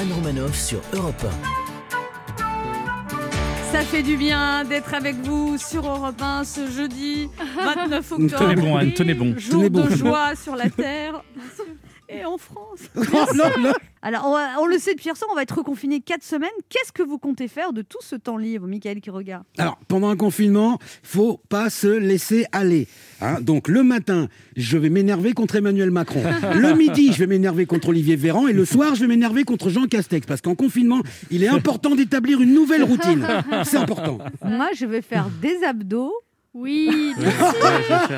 Anne Romanoff sur Europe Ça fait du bien d'être avec vous sur Europe 1 ce jeudi 29 octobre. Tenez bon, Anne, tenez bon. Jour Tenez bon. de joie sur la Terre. Et en France. Alors, on, va- on le sait depuis hier soir, on va être reconfiné 4 semaines. Qu'est-ce que vous comptez faire de tout ce temps libre, Michael qui regarde? Alors, pendant un confinement, faut pas se laisser aller. hein. Donc, le matin, je vais m'énerver contre Emmanuel Macron. Le midi, je vais m'énerver contre Olivier Véran. Et le soir, je vais m'énerver contre Jean Castex. Parce qu'en confinement, il est important d'établir une nouvelle routine. C'est important. Moi, je vais faire des abdos. Oui, bien sûr. C'est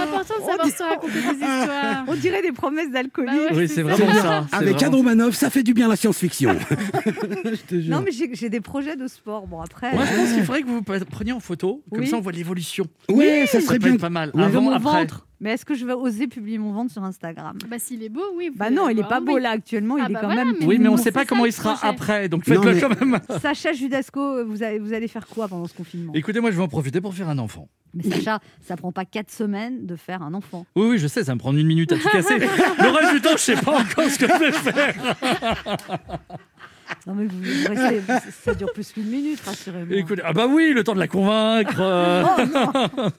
important de savoir se raconter des histoires. On dirait des promesses d'alcoolique. Bah ouais, Oui, c'est ça. vraiment bien. ça. Avec vraiment Anne Romanoff, ça fait du bien la science-fiction. je te jure. Non, mais j'ai des projets de sport. Bon, après. Moi, je pense qu'il faudrait que vous preniez en photo, comme Oui. ça on voit l'évolution. Ouais, ça Ça serait peut bien. être pas mal. Avant, mon après. ventre. Mais est-ce que je vais oser publier mon ventre sur Instagram? Bah s'il est beau, oui. Bah non, il est pas beau oui. là actuellement, Ah il est bah quand voilà, même. mais Oui, mais on ne sait pas comment il sera après, donc faites-le mais- quand même. Sacha Judasco, vous allez, vous allez faire quoi pendant ce confinement? Écoutez, moi je vais en profiter pour faire un enfant. Mais Sacha, ça prend pas 4 semaines de faire un enfant. Oui, oui, je sais, ça me prend une minute à tout casser. Le reste du temps, je sais pas encore ce que je vais faire. Non mais vous, vous restez- ça dure plus qu'une minute, rassurez-moi. Écoutez, ah bah oui, le temps de la convaincre. euh. Oh non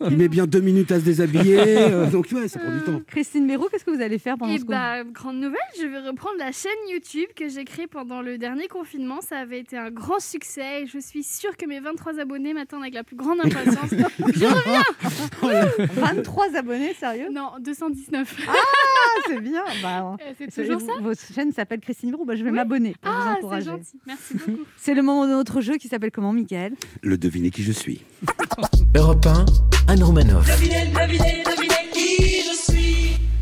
Il met bien deux minutes à se déshabiller. euh, donc, ouais, ça prend du temps. Christine Béraud, qu'est-ce que vous allez faire pendant Et ce confinement bah, grande nouvelle, je vais reprendre la chaîne YouTube que j'ai créée pendant le dernier confinement. Ça avait été un grand succès et je suis sûre que mes 23 abonnés m'attendent avec la plus grande impatience. 23 abonnés, sérieux? Non, 219. Ah, c'est bien bah, Euh, C'est c'est- toujours ça? Votre chaîne s'appelle Christine Béraud, bah, je vais Oui. m'abonner pour vous Ah, encourager. Gentil. Merci beaucoup. C'est le moment de notre jeu qui s'appelle comment, Michael? Le deviner qui je suis. Europe 1, Anne Romanoff.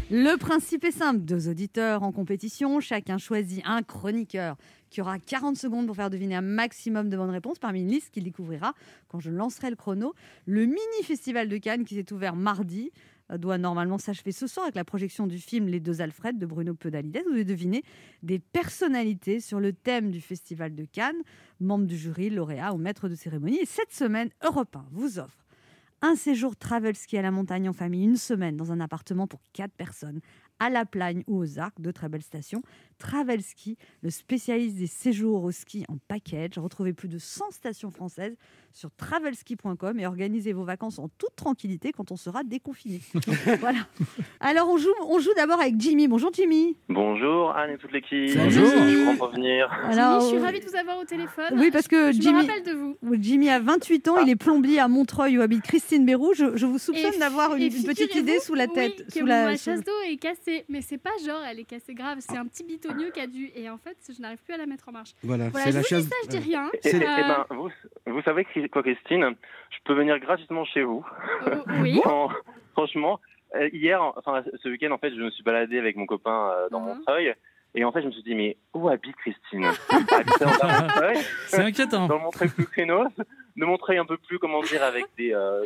Le principe est simple, deux auditeurs en compétition, chacun choisit un chroniqueur qui aura 40 secondes pour faire deviner un maximum de bonnes réponses parmi une liste qu'il découvrira quand je lancerai le chrono. Le mini-festival de Cannes qui s'est ouvert mardi doit normalement s'achever ce soir avec la projection du film Les Deux Alfred de Bruno Pedalides. Vous devez deviner des personnalités sur le thème du festival de Cannes, membres du jury, lauréats ou maîtres de cérémonie. Et cette semaine, Europe 1 vous offre un séjour travel ski à la montagne en famille, une semaine dans un appartement pour quatre personnes, à La Plagne ou aux Arcs, deux très belles stations. Travel Ski, le spécialiste des séjours au ski en package. Retrouvez plus de 100 stations françaises sur travelski.com et organisez vos vacances en toute tranquillité quand on sera déconfiné. voilà. Alors on joue, on joue d'abord avec Jimmy. Bonjour Jimmy. Bonjour Anne et toute l'équipe. Bonjour. Je pas venir. Alors, Jimmy, je suis euh, ravie de vous avoir au téléphone. Oui, parce que je Jimmy- me rappelle de vous. Jimmy a 28 ans, il est plombier à Montreuil où habite Christine Bérou. Je, je vous soupçonne d'avoir une, et une petite idée sous la oui, tête. que sous la, chasse d'eau est cassée. Mais c'est pas genre elle est cassée grave, c'est un petit bitonnieux qui a dû. Et en fait, je n'arrive plus à la mettre en marche. Voilà, Voilà, c'est la dis ça, je dis rien. Et, et- Euh, et ben, vous, vous savez quoi Christine Je peux venir gratuitement chez vous. oh, oui. En- franchement, euh, hier, enfin ce week-end en fait, je me suis baladé avec mon copain euh, dans. Montreuil. Et en fait, je me suis dit, mais où habite Christine? C'est inquiétant. dans le Montreuil plus crénos, de Montreuil un peu plus, comment dire, avec des euh,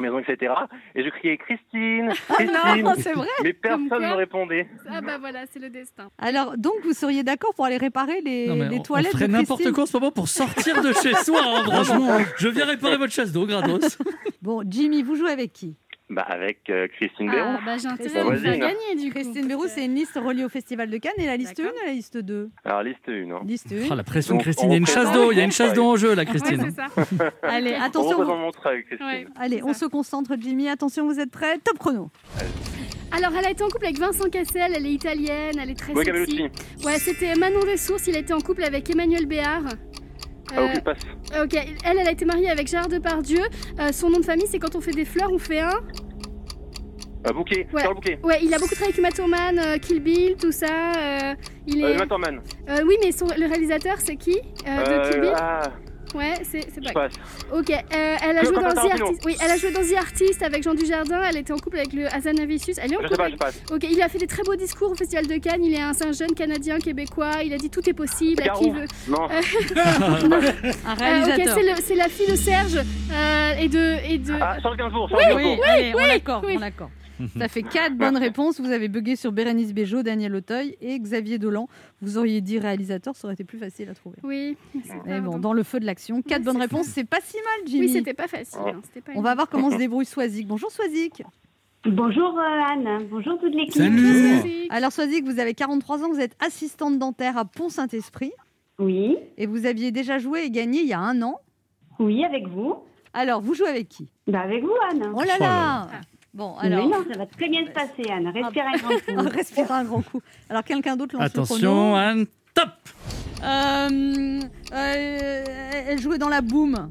maisons, etc. Et je criais Christine, Christine, Ah Non, c'est vrai. mais personne ne répondait. Ah bah voilà, c'est le destin. Alors, donc, vous seriez d'accord pour aller réparer les, Non, mais les on- toilettes on ferait n'importe Christine quoi en ce moment pour sortir de chez soi. hein, franchement, je viens réparer votre chasse d'eau gratos. Bon, Jimmy, vous jouez avec qui? Bah avec euh, Christine Béraud. Ah bah j'ai intérêt gagner du. Christine Bérou, c'est une liste reliée au Festival de Cannes et la liste 1 D'accord. et la liste 2 Alors liste 1. Hein. Liste 1. Oh, la pression de Christine. Il y a une on chasse d'eau. Il y a une chasse d'eau en jeu, là, Ouais, Christine. c'est ça. Allez, On attention. représente vous- Christine. Ouais. Allez, on ça. se concentre, Jimmy. Attention, vous êtes prêts Top chrono. Alors, elle a été en couple avec Vincent Cassel, elle est italienne, elle est très sexy. Ouais, c'était Manon Ressources, il a été en couple avec Emmanuel Béard. Ah, Euh, ok, passe. ok, elle, elle a été mariée avec Gérard Depardieu. Euh, son nom de famille, c'est quand on fait des fleurs, on fait un. Euh, bouquet, Ouais. Charles Bouquet. Ouais, il a beaucoup travaillé avec Uma Thurman, euh, Kill Bill, tout ça. euh, il est. Euh. Euh, oui, mais son- le réalisateur, c'est qui de Kill Bill? ah, Ouais, c'est c'est je pas. passe. Ok, euh, elle a joué dans The. Artist. Oui, elle a joué dans The Artist avec Jean Dujardin. Elle était en couple avec le Hazanavicius. Elle est en Je sais couple. pas, avec- je passe. Ok, il a fait des très beaux discours au Festival de Cannes. Il est un, c'est un jeune Canadien québécois. Il a dit tout est possible. À qui veut. Non, Un Euh, réalisateur. ok, c'est le- c'est la fille de Serge euh, et de et de. ah, Charles Gainsbourg, Charles Oui, Gainsbourg. allez, on l'accorde, oui. on l'accorde. Ça fait quatre bonnes réponses. Vous avez bugué sur Bérénice Bejo, Daniel Auteuil et Xavier Dolan. Vous auriez dit réalisateur, ça aurait été plus facile à trouver. Oui. Mais bon, dans le feu de l'action, quatre bonnes réponses, c'est pas si mal, Jimmy. Oui, c'était pas facile. hein, pas On va voir comment se débrouille Swazik. Bonjour Swazik. Bonjour euh, Anne, bonjour toute l'équipe. Salut Alors, Swazik, vous avez 43 ans, vous êtes assistante dentaire à Pont-Saint-Esprit Oui, et vous aviez déjà joué et gagné il y a un an. oui, avec vous. Alors, vous jouez avec qui? Bah avec vous Anne. Oh là Oh là là Bon, Mais alors, non, ça va très bien se passer Anne. Respire un grand coup. respirez un grand coup. Alors, quelqu'un d'autre lance le Attention, chrono. Anne, top Euh, euh, elle jouait dans la boum.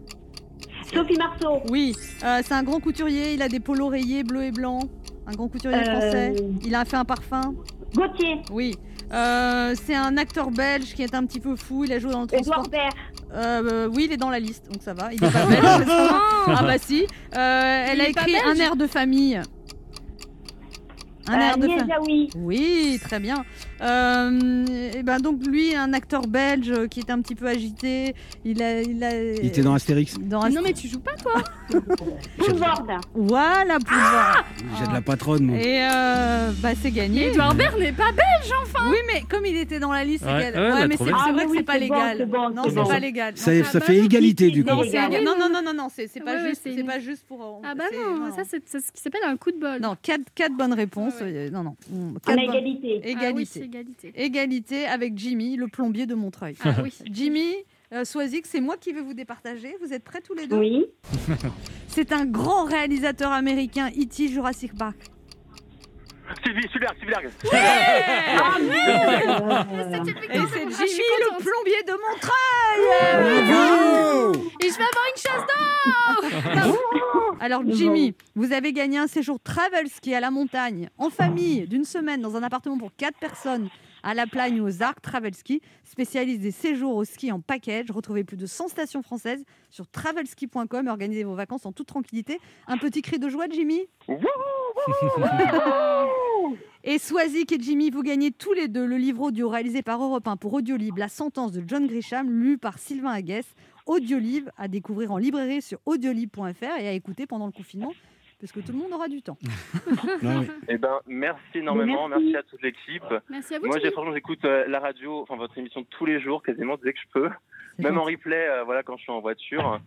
Sophie Marceau. Oui, euh, c'est un grand couturier. Il a des polos rayés bleu et blanc. Un grand couturier Euh, français. Il a fait un parfum. Gauthier. Oui. Euh, c'est un acteur belge qui est un petit peu fou. Il a joué dans le transport. Edouard Baird. Euh, oui, il est dans la liste, donc ça va. Il est pas belge. ah bah si. Euh, elle a écrit un air de famille. Un Euh, air de. Jaoui. Oui, très bien. Euh, et ben donc lui, un acteur belge euh, qui est un petit peu agité. Il a, il a. Il était dans Astérix. dans Mais Ast- Non, mais tu joues pas, toi Poulvord. Voilà, pouvoir. J'ai de la patronne, moi. Et euh, bah c'est gagné. Edouard Baird n'est pas belge, enfin Oui, mais comme il était dans la liste, c'est Ouais, mais c'est Ah, vrai mais que oui, c'est pas légal. non, c'est pas légal. Ça, Non, ça bah fait égalité, du coup. non, non, non, non, non, c'est c'est pas ouais, juste, c'est pas juste pour. Ah bah non, ça c'est c'est ce qui s'appelle un coup de bol. Non, quatre, quatre bonnes réponses. Ouais, euh, Non, non. On quatre a bonnes- égalité. Ah oui, Égalité. égalité. Égalité avec Jimmy, le plombier de Montreuil. Ah oui. Jimmy, euh, c'est moi qui vais vous départager. Vous êtes prêts tous les deux? Oui. C'est un grand réalisateur américain, E.T. Jurassic Park. Sylvie. Ah, C'est merde. typique Et c'est Ah, Jimmy, le plombier de Montreuil Et je vais avoir une chasse d'or Alors Jimmy, vous avez gagné un séjour travel ski à la montagne, en famille, d'une semaine, dans un appartement pour quatre personnes, à La Plagne ou aux Arcs Travel Ski, spécialiste des séjours au ski en package. Retrouvez plus de 100 stations françaises sur travelski.com et organisez vos vacances en toute tranquillité. Un petit cri de joie, Jimmy Et Swazik et Jimmy, vous gagnez tous les deux le livre audio réalisé par Europe 1 pour Audiolib, La sentence de John Grisham, lu par Sylvain Aguès. Audiolib à découvrir en librairie sur audiolib.fr et à écouter pendant le confinement, parce que tout le monde aura du temps. Non, oui. Eh ben, merci énormément, Merci. merci à toute l'équipe. Merci à vous, Moi, j'ai franchement, j'écoute euh, la radio, enfin votre émission tous les jours, quasiment dès que je peux, même en replay, euh, voilà, quand je suis en voiture.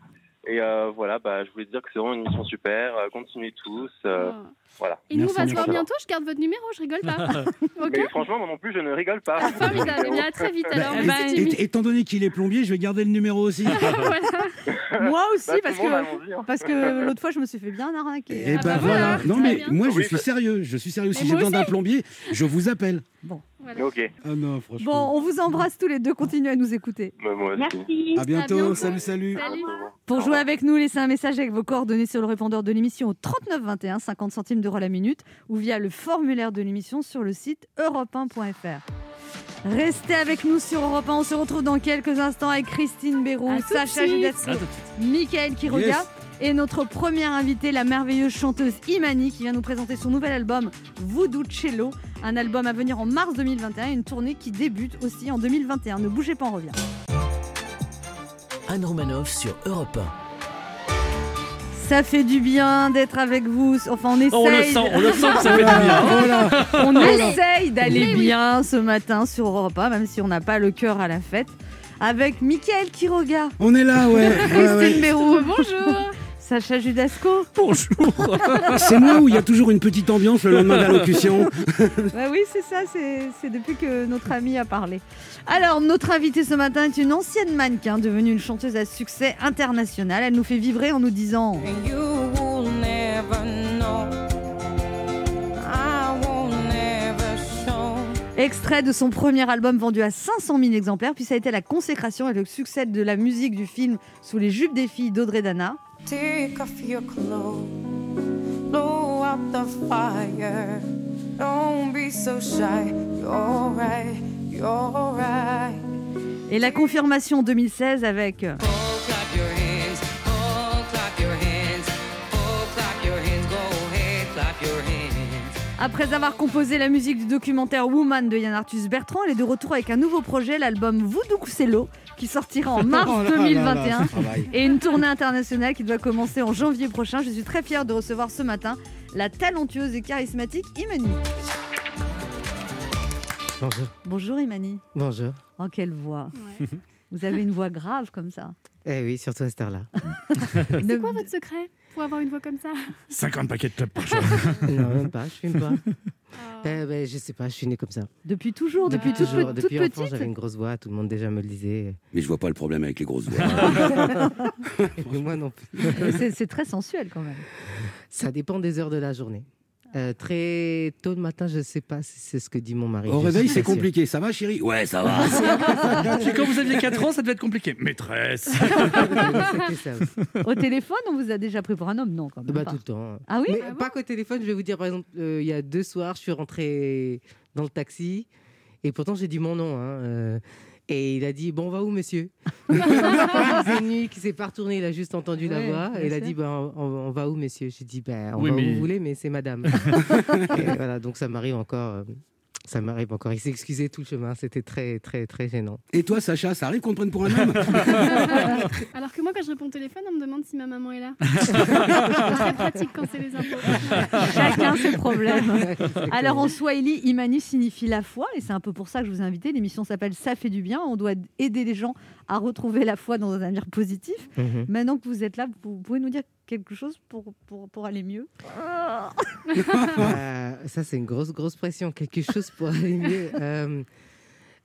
Et euh, voilà, bah, je voulais dire que c'est vraiment une émission super. euh, continuez tous. euh, Ah. voilà. Et nous, on va se voir bientôt. Je garde votre numéro, je rigole pas. Mais franchement, moi non plus, je ne rigole pas. Ah, Formidable. Eh bien, à très vite alors. Bah, Eh et- et- étant donné qu'il est plombier, je vais garder le numéro aussi. Voilà. Moi aussi, Bah, parce que, hein. parce que l'autre fois, je me suis fait bien arnaquer. Et Ah ben bah voilà. voilà, Non mais moi je suis sérieux, je suis sérieux. Si j'ai besoin d'un plombier, je vous appelle. Voilà. Ok, Ah non, Bon, on vous embrasse tous les deux. Continuez à nous écouter. Bah, moi aussi. Merci. À bientôt. bientôt. Salut, salut. Salut. Pour jouer avec nous, laissez un message avec vos coordonnées sur le répondeur de l'émission au 39 21, 50 centimes d'euros la minute, ou via le formulaire de l'émission sur le site europe1.fr. Restez avec nous sur Europe 1. On se retrouve dans quelques instants avec Christine de Sacha. Judasco. Michael Quiroga Yes. et notre première invitée, la merveilleuse chanteuse Imani, qui vient nous présenter son nouvel album Voodoo Cello, un album à venir en mars 2021 et une tournée qui débute aussi en 2021. Ne bougez pas, on revient. Anne Romanoff sur Europe Ça fait du bien d'être avec vous. Enfin, on essaye. On le sent, on le sent que ça fait du bien. Voilà. On essaye d'aller bien ce matin sur Europe 1, même si on n'a pas le cœur à la fête. Avec Mickaël Quiroga, On est là, ouais. Christine ouais. Béroux, Bonjour. Sacha Judasco. Bonjour. C'est moi où il y a toujours une petite ambiance le lendemain d'allocution. Bah oui, c'est ça, c'est c'est depuis que notre ami a parlé. Alors, notre invitée ce matin est une ancienne mannequin devenue une chanteuse à succès international. Elle nous fait vibrer en nous disant And you will never know. I will never show. Extrait de son premier album vendu à 500 000 exemplaires, puis ça a été la consécration et le succès de la musique du film Sous les jupes des filles d'Audrey Dana. Take off your clothes. Blow out the fire. Don't be so shy. Et la confirmation en 2016 avec Après avoir composé la musique du documentaire Woman de Yann Arthus Bertrand, elle est de retour avec un nouveau projet, l'album Voodoo Cello, qui sortira en mars Oh là là là, 2021. ce travail. Et une tournée internationale qui doit commencer en janvier prochain. Je suis très fière de recevoir ce matin la talentueuse et charismatique Imani. Bonjour. Bonjour Imani. Bonjour. Oh, quelle voix. Ouais. Vous avez une voix grave comme ça. Eh oui, surtout à cette heure-là. C'est quoi votre secret? Pour avoir une voix comme ça 50 paquets de clubs par jour. Non, même pas, je fume pas. Euh, ben, je sais pas, je suis né comme ça. Depuis toujours, depuis, toute, toujours, toute depuis enfant, petite. j'avais une grosse voix, tout le monde déjà me le disait. Mais je vois pas le problème avec les grosses voix. Moi non plus. C'est très sensuel quand même. Ça dépend des heures de la journée. Euh, très tôt le matin, je sais pas si c'est ce que dit mon mari. Au Je réveil, c'est compliqué. Ça va, chérie? Ouais, ça va. Puis quand vous aviez 4 ans, ça devait être compliqué. Maîtresse ça. Au téléphone, on vous a déjà pris pour un homme? Non, quand même Bah, pas. tout le temps. Ah oui? Mais pas qu'au téléphone, je vais vous dire, par exemple, euh, il y a deux soirs, je suis rentré dans le taxi et pourtant j'ai dit mon nom. hein, euh, et il a dit Bon, on va où, monsieur nuit, qu'il s'est pas retourné, il a juste entendu la voix. Et il a dit ben, on, on va où, monsieur J'ai dit ben, On Oui, va où vous voulez, mais c'est madame. et voilà, donc ça m'arrive encore. Ça m'arrive encore. Il s'est excusé tout le chemin. C'était très, très, très gênant. Et toi, Sacha, ça arrive qu'on te prenne pour un homme Alors que moi, quand je réponds au téléphone, on me demande si ma maman est là. C'est très pratique quand c'est les infos. Chacun ses problèmes. Alors en Swahili, Imani signifie la foi, et c'est un peu pour ça que je vous ai invité. L'émission s'appelle Ça fait du bien. On doit aider les gens à retrouver la foi dans un avenir positif. Mhm. Maintenant que vous êtes là, vous pouvez nous dire quelque chose pour, pour, pour aller mieux Euh, ça, c'est une grosse, grosse pression. Quelque chose pour aller mieux. Euh,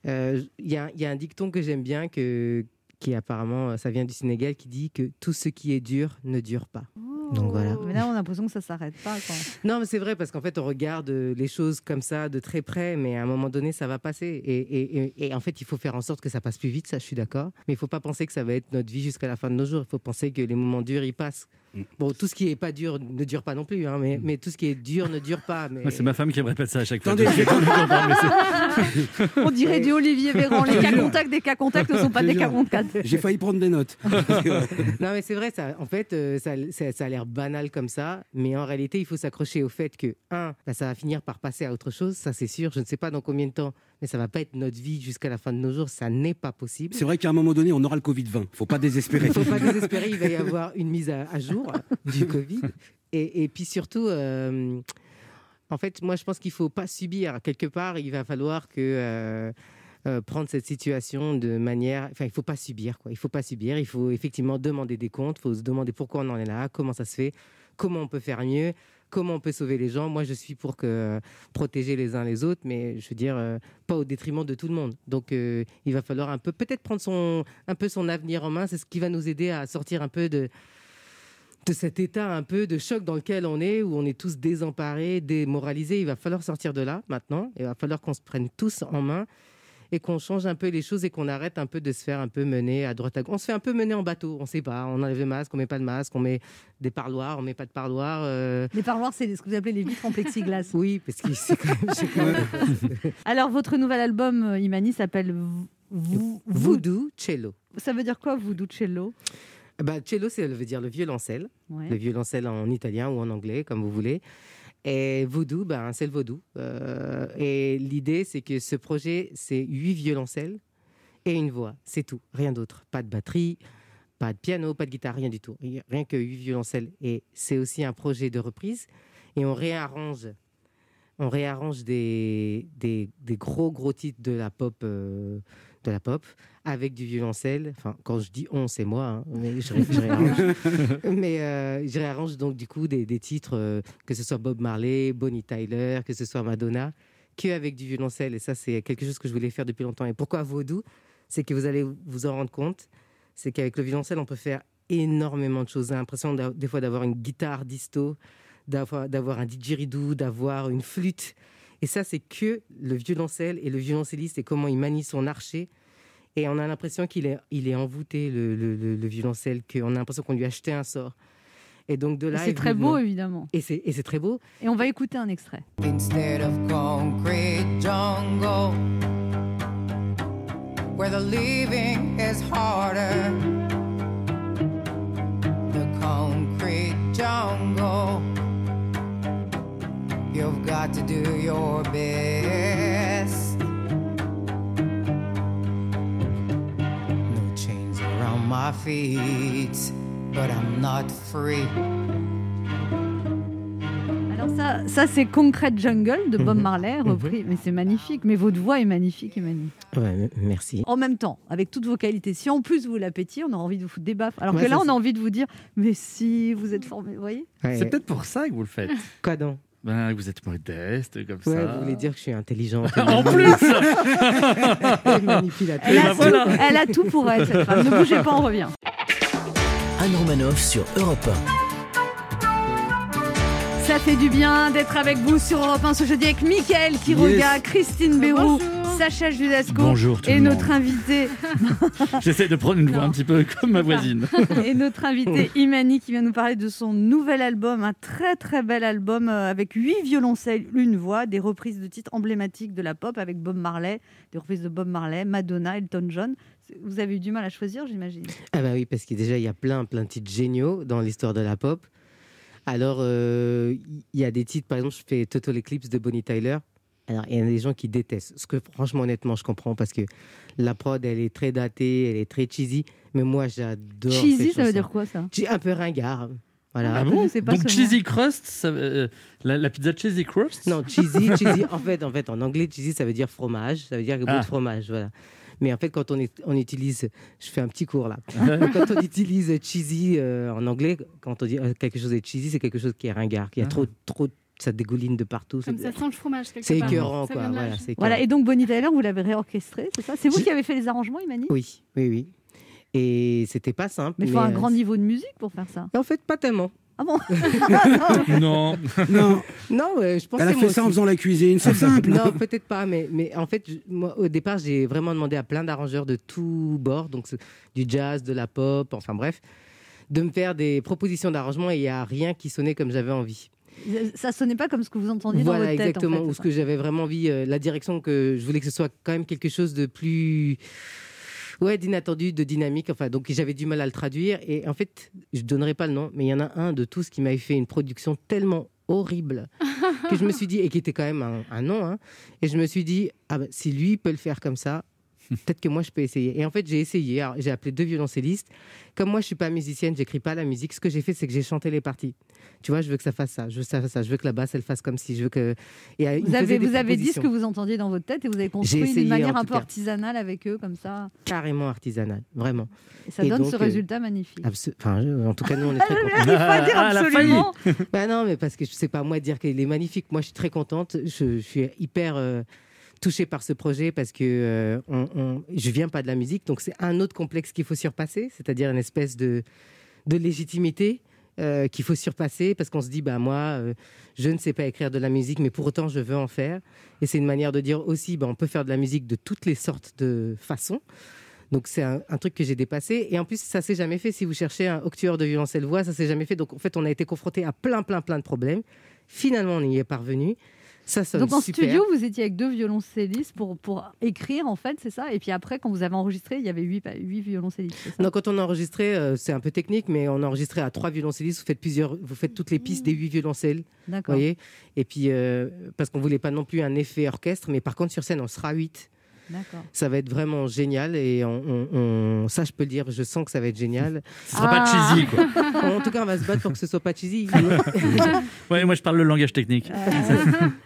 euh, Il y, a, il y a un dicton que j'aime bien, que, qui apparemment, euh, ça vient du Sénégal, qui dit que tout ce qui est dur ne dure pas. Donc voilà. Mais là, on a l'impression que ça s'arrête pas. quoi. Non, mais c'est vrai, parce qu'en fait, on regarde les choses comme ça de très près, mais à un moment donné, ça va passer. Et, et- et- et en fait, il faut faire en sorte que ça passe plus vite, ça, je suis d'accord. Mais il faut pas penser que ça va être notre vie jusqu'à la fin de nos jours. Il faut penser que les moments durs, ils passent. Mm. Bon, tout ce qui est pas dur ne dure pas non plus, hein, mais, mais tout ce qui est dur ne dure pas. Mais... Moi, C'est ma femme qui me répète ça à chaque fois. On dirait du Olivier Véran. Les cas contacts des cas contacts ne sont pas Je des cas contacts. J'ai failli prendre des notes. Non, mais c'est vrai, ça, en fait, euh, ça, ça- ça a l'air banal comme ça, mais en réalité, il faut s'accrocher au fait que, un, bah, ça va finir par passer à autre chose, ça c'est sûr, je ne sais pas dans combien de temps, mais ça va pas être notre vie jusqu'à la fin de nos jours, ça n'est pas possible. C'est vrai qu'à un moment donné, on aura le Covid-20. Faut pas désespérer. Il ne faut pas désespérer, il va y avoir une mise à, à jour du Covid. Et, et puis surtout, euh, en fait, moi je pense qu'il ne faut pas subir. Quelque part, il va falloir que euh, euh, prendre cette situation de manière. Enfin, il ne faut pas subir. Quoi. Il ne faut pas subir. Il faut effectivement demander des comptes. Il faut se demander pourquoi on en est là, comment ça se fait, comment on peut faire mieux. Comment on peut sauver les gens Moi, je suis pour que euh, protéger les uns les autres, mais je veux dire euh, pas au détriment de tout le monde. Donc, euh, il va falloir un peu, peut-être prendre son, un peu son avenir en main. C'est ce qui va nous aider à sortir un peu de de cet état un peu de choc dans lequel on est, où on est tous désemparés, démoralisés. Il va falloir sortir de là maintenant. Il va falloir qu'on se prenne tous en main et qu'on change un peu les choses et qu'on arrête un peu de se faire un peu mener à droite à gauche. On se fait un peu mener en bateau, on ne sait pas. On enlève le masque, on met pas de masque, on met des parloirs, on met pas de parloirs. euh, Les parloirs, c'est ce que vous appelez les vitres en plexiglas. Oui, parce que c'est quand même. Alors, votre nouvel album, euh, Imani, s'appelle Voodoo cello. Ça veut dire quoi, Voodoo Cello? Bah, cello, ça veut dire le violoncelle. Ouais. le violoncelle en italien ou en anglais, comme vous voulez. Et vaudou, ben, c'est le vaudou. Euh, et l'idée, c'est que ce projet, c'est huit violoncelles et une voix. C'est tout, rien d'autre. Pas de batterie, pas de piano, pas de guitare, rien du tout. Rien que huit violoncelles. Et c'est aussi un projet de reprise. Et on réarrange, on réarrange des, des, gros, gros titres de la pop. euh, de la pop avec du violoncelle. Enfin, quand je dis on, c'est moi, hein, mais je, ré- je réarrange. mais euh, je réarrange donc du coup des, des titres, euh, que ce soit Bob Marley, Bonnie Tyler, que ce soit Madonna, que avec du violoncelle. Et ça, c'est quelque chose que je voulais faire depuis longtemps. Et pourquoi Vaudou? C'est que vous allez vous en rendre compte. C'est qu'avec le violoncelle, on peut faire énormément de choses. J'ai l'impression des fois d'avoir une guitare disto, d'avoir d'avoir un didgeridoo, d'avoir une flûte. Et ça, c'est que le violoncelle et le violoncelliste et comment il manie son archer. Et on a l'impression qu'il est, il est envoûté, le, le, le- le violoncelle, qu'on a l'impression qu'on lui a acheté un sort. Et donc de là. C'est est très beau, évidemment. Et c'est, et c'est très beau. Et on va écouter un extrait. Instead of concrete jungle, where the living is harder, got to do your best. No chains around my feet, but I'm not free. Alors ça, Ça, c'est Concrete Jungle de Bob Mhm. Marley, repris. Mais c'est magnifique. Mais votre voix est magnifique, Emmanuel. Ouais, merci. En même temps, avec toutes vos qualités, si en plus vous l'appétiez, on a envie de vous foutre des baffes. Alors Ouais, que là, on a envie de vous dire, mais si, vous êtes formé, vous voyez Ouais, C'est peut-être pour ça que vous le faites. Quoi donc? Ben, vous êtes modeste, comme Ouais, ça. vous voulez dire que je suis intelligente. En plus elle a, ben tout, voilà. elle a tout pour elle, cette femme. Ne bougez pas, on revient. Anne Romanoff sur Europe Ça fait du bien d'être avec vous sur Europe 1 ce jeudi avec Mickaël Quiroga, Christine Béroux, Bonjour. Sacha Judasco Bonjour tout et le notre monde. invité J'essaie de prendre une voix un petit peu comme ma voisine. et notre invité Imani qui vient nous parler de son nouvel album, un très très bel album euh, avec huit violoncelles, une voix, des reprises de titres emblématiques de la pop avec Bob Marley, des reprises de Bob Marley, Madonna, Elton John. Vous avez eu du mal à choisir, j'imagine. Ah bah oui, parce que déjà, il y a plein, plein de titres géniaux dans l'histoire de la pop. Alors, euh, il y a des titres, par exemple, je fais Total Eclipse de Bonnie Tyler. Alors, il y a des gens qui détestent. Ce que, franchement, honnêtement, je comprends parce que la prod, elle est très datée, elle est très cheesy. Mais moi, j'adore. Cheesy, ça veut dire quoi ça? Che- Un peu ringard. Voilà. Ah bon C'est pas Donc cheesy crust, ça- euh, la, la pizza cheesy crust? Non, cheesy, cheesy. En fait, en fait, en anglais, cheesy, ça veut dire fromage, ça veut dire bout Ah. de fromage, voilà. Mais en fait, quand on, est- on utilise, je fais un petit cours là. quand on utilise cheesy euh, en anglais, quand on dit euh, quelque chose est cheesy, c'est quelque chose qui est ringard, qui a Ah. trop, trop, ça dégouline de partout. Comme c'est- ça sent le fromage quelque C'est part. écœurant, quoi. Voilà, et donc Bonnie Tyler, vous l'avez réorchestré, c'est ça? C'est vous qui avez fait les arrangements, Imani? Oui, oui, oui. Et c'était pas simple. Mais il faut un euh, grand niveau de musique pour faire ça. En fait, pas tellement. Ah bon? Non. Non, Non, euh, je pensais elle a fait ça en faisant la cuisine, c'est simple. Non, peut-être pas, mais, mais en fait, je- moi, au départ, j'ai vraiment demandé à plein d'arrangeurs de tous bords, donc du jazz, de la pop, enfin bref, de me faire des propositions d'arrangement et il n'y a rien qui sonnait comme j'avais envie. Ça sonnait pas comme ce que vous entendiez voilà, dans votre tête. exactement, en fait, ou ce que j'avais vraiment envie, euh, la direction que je voulais que ce soit quand même quelque chose de plus. Ouais, d'inattendu, de dynamique. Enfin, donc j'avais du mal à le traduire. Et en fait, je donnerai pas le nom, mais il y en a un de tous qui m'avait fait une production tellement horrible que je me suis dit, et qui était quand même un, un nom, hein, et je me suis dit, ah ben, si lui peut le faire comme ça, peut-être que moi je peux essayer. Et en fait, j'ai essayé. Alors, J'ai appelé deux violoncellistes. Comme moi, je suis pas musicienne, j'écris pas la musique. Ce que j'ai fait, c'est que j'ai chanté les parties. Tu vois, je veux que ça fasse ça. Je veux que ça fasse ça. Je veux que la basse, elle fasse comme si. Je veux que. Et, euh, Vous avez, vous avez dit ce que vous entendiez dans votre tête et vous avez construit essayé, d'une manière un peu cas. artisanale avec eux, comme ça. carrément artisanal, vraiment. Et ça Et donne donc, ce euh, résultat magnifique. Enfin, je- en tout cas, nous, on est très contents. Il faut pas dire Ah, absolument. Bah non, mais parce que je sais pas moi dire qu'il est magnifique. Moi, je suis très contente. Je, je suis hyper euh, touchée par ce projet parce que euh, on, je viens pas de la musique, donc c'est un autre complexe qu'il faut surpasser, c'est-à-dire une espèce de, légitimité. euh, qu'il faut surpasser parce qu'on se dit bah moi euh, je ne sais pas écrire de la musique mais pour autant je veux en faire et c'est une manière de dire aussi bah, on peut faire de la musique de toutes les sortes de façons donc c'est un, un truc que j'ai dépassé. Et en plus, ça s'est jamais fait. Si vous cherchez un octueur de violoncelle voix, ça s'est jamais fait. Donc en fait, on a été confronté à plein, plein, plein de problèmes. Finalement, on y est parvenu. Ça Donc en super. studio, vous étiez avec deux violoncellistes pour, pour écrire, en fait, c'est ça? Et puis après, quand vous avez enregistré, il y avait huit, huit violoncellistes. ça? Non, quand on a enregistré, euh, c'est un peu technique, mais on a enregistré à trois violoncellistes. Vous faites plusieurs, vous faites toutes les pistes des huit violoncelles, D'accord. voyez? Et puis euh, parce qu'on voulait pas non plus un effet orchestre, mais par contre sur scène, on sera huit. Ça va être vraiment génial et on, on- on- ça, je peux le dire, je sens que ça va être génial. Ce sera pas Ah. cheesy, quoi. en tout cas, on va se battre pour que ce soit pas cheesy. Ouais, moi, je parle le langage technique.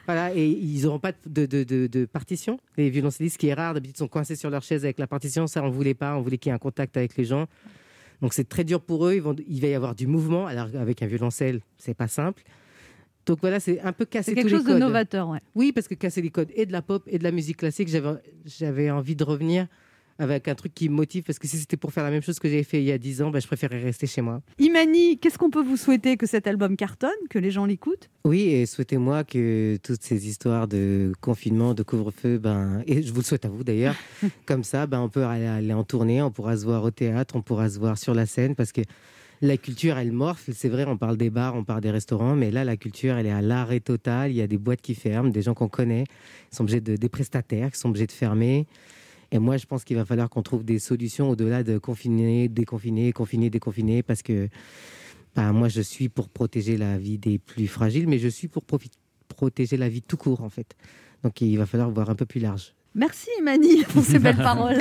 Voilà, et ils n'auront pas de, de, de- de partition. Les violoncellistes, ce qui est rare, d'habitude, sont coincés sur leur chaise avec la partition. Ça, on voulait pas. On voulait qu'il y ait un contact avec les gens. Donc, c'est très dur pour eux. Ils vont, il va y avoir du mouvement. Alors, avec un violoncelle, c'est pas simple. Donc, voilà, c'est un peu casser C'est quelque tous les chose de codes. novateur, ouais. Oui, parce que casser les codes et de la pop et de la musique classique, j'avais, j'avais envie de revenir avec un truc qui me motive. Parce que si c'était pour faire la même chose que j'avais fait il y a 10 ans, bah, je préférais rester chez moi. Imani, qu'est-ce qu'on peut vous souhaiter que cet album cartonne, que les gens l'écoutent? Oui, et souhaitez-moi que toutes ces histoires de confinement, de couvre-feu, ben, et je vous le souhaite à vous d'ailleurs, comme ça, ben, on peut aller, aller en tournée, on pourra se voir au théâtre, on pourra se voir sur la scène, parce que la culture, elle morphe. C'est vrai, on parle des bars, on parle des restaurants, mais là, la culture, elle est à l'arrêt total. Il y a des boîtes qui ferment, des gens qu'on connaît, sont obligés de, des prestataires qui sont obligés de fermer. Et moi, je pense qu'il va falloir qu'on trouve des solutions au-delà de confiner, déconfiner, confiner, déconfiner, parce que bah, moi, je suis pour protéger la vie des plus fragiles, mais je suis pour protéger la vie tout court, en fait. Donc, il va falloir voir un peu plus large. Merci Imani pour ces belles paroles.